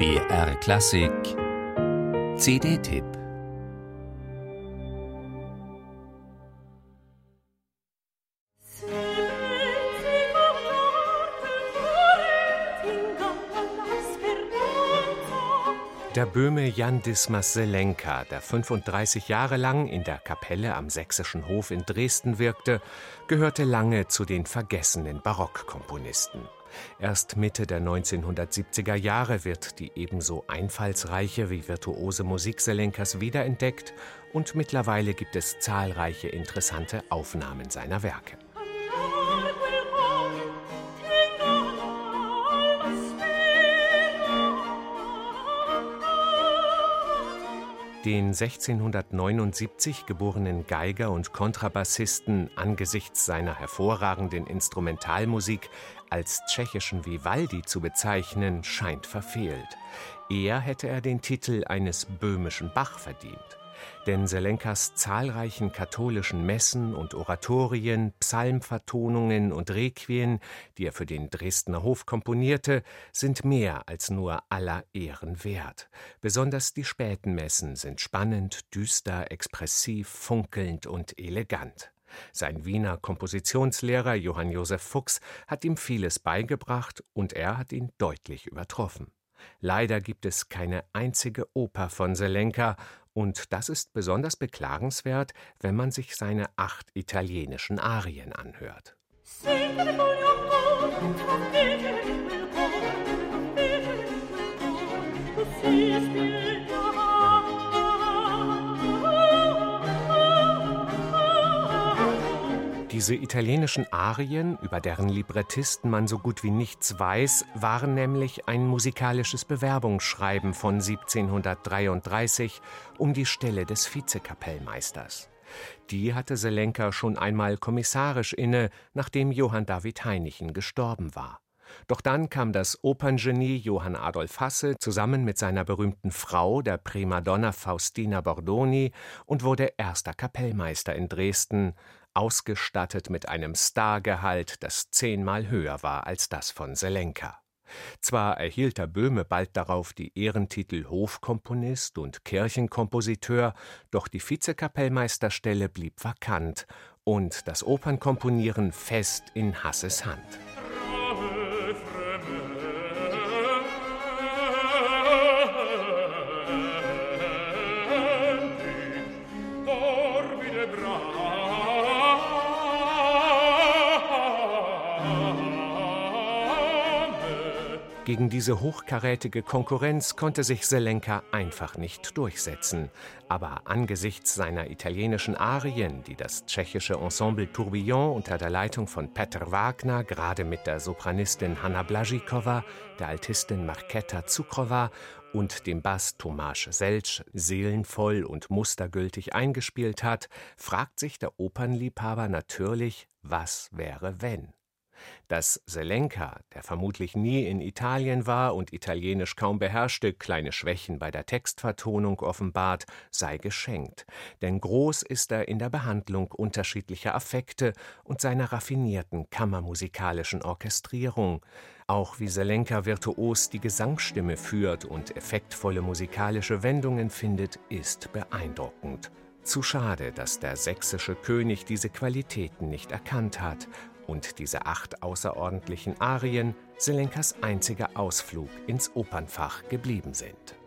BR Klassik CD-Tipp Der Böhme Jan Dismas Selenka, der 35 Jahre lang in der Kapelle am Sächsischen Hof in Dresden wirkte, gehörte lange zu den vergessenen Barockkomponisten. Erst Mitte der 1970er Jahre wird die ebenso einfallsreiche wie virtuose Musik Selenkas wiederentdeckt und mittlerweile gibt es zahlreiche interessante Aufnahmen seiner Werke. Den 1679 geborenen Geiger und Kontrabassisten angesichts seiner hervorragenden Instrumentalmusik als tschechischen Vivaldi zu bezeichnen, scheint verfehlt. Eher hätte er den Titel eines böhmischen Bach verdient denn Selenkas zahlreichen katholischen Messen und Oratorien, Psalmvertonungen und Requien, die er für den Dresdner Hof komponierte, sind mehr als nur aller Ehren wert. Besonders die späten Messen sind spannend, düster, expressiv, funkelnd und elegant. Sein Wiener Kompositionslehrer Johann Josef Fuchs hat ihm vieles beigebracht und er hat ihn deutlich übertroffen. Leider gibt es keine einzige Oper von Selenka, und das ist besonders beklagenswert, wenn man sich seine acht italienischen Arien anhört. Diese italienischen Arien, über deren Librettisten man so gut wie nichts weiß, waren nämlich ein musikalisches Bewerbungsschreiben von 1733 um die Stelle des Vizekapellmeisters. Die hatte Selenka schon einmal kommissarisch inne, nachdem Johann David Heinichen gestorben war. Doch dann kam das Operngenie Johann Adolf Hasse zusammen mit seiner berühmten Frau, der Primadonna Faustina Bordoni, und wurde erster Kapellmeister in Dresden, ausgestattet mit einem Stargehalt, das zehnmal höher war als das von Selenka. Zwar erhielt der Böhme bald darauf die Ehrentitel Hofkomponist und Kirchenkompositeur, doch die Vizekapellmeisterstelle blieb vakant und das Opernkomponieren fest in Hasses Hand. Gegen diese hochkarätige Konkurrenz konnte sich Selenka einfach nicht durchsetzen. Aber angesichts seiner italienischen Arien, die das tschechische Ensemble Tourbillon unter der Leitung von Petr Wagner gerade mit der Sopranistin Hanna Blažíková, der Altistin Marketa Cukrova und dem Bass Tomasz Seltsch seelenvoll und mustergültig eingespielt hat, fragt sich der Opernliebhaber natürlich, was wäre wenn? Dass Selenka, der vermutlich nie in Italien war und Italienisch kaum beherrschte, kleine Schwächen bei der Textvertonung offenbart, sei geschenkt, denn groß ist er in der Behandlung unterschiedlicher Affekte und seiner raffinierten kammermusikalischen Orchestrierung, auch wie Selenka virtuos die Gesangsstimme führt und effektvolle musikalische Wendungen findet, ist beeindruckend. Zu schade, dass der sächsische König diese Qualitäten nicht erkannt hat und diese acht außerordentlichen Arien Selenkas einziger Ausflug ins Opernfach geblieben sind.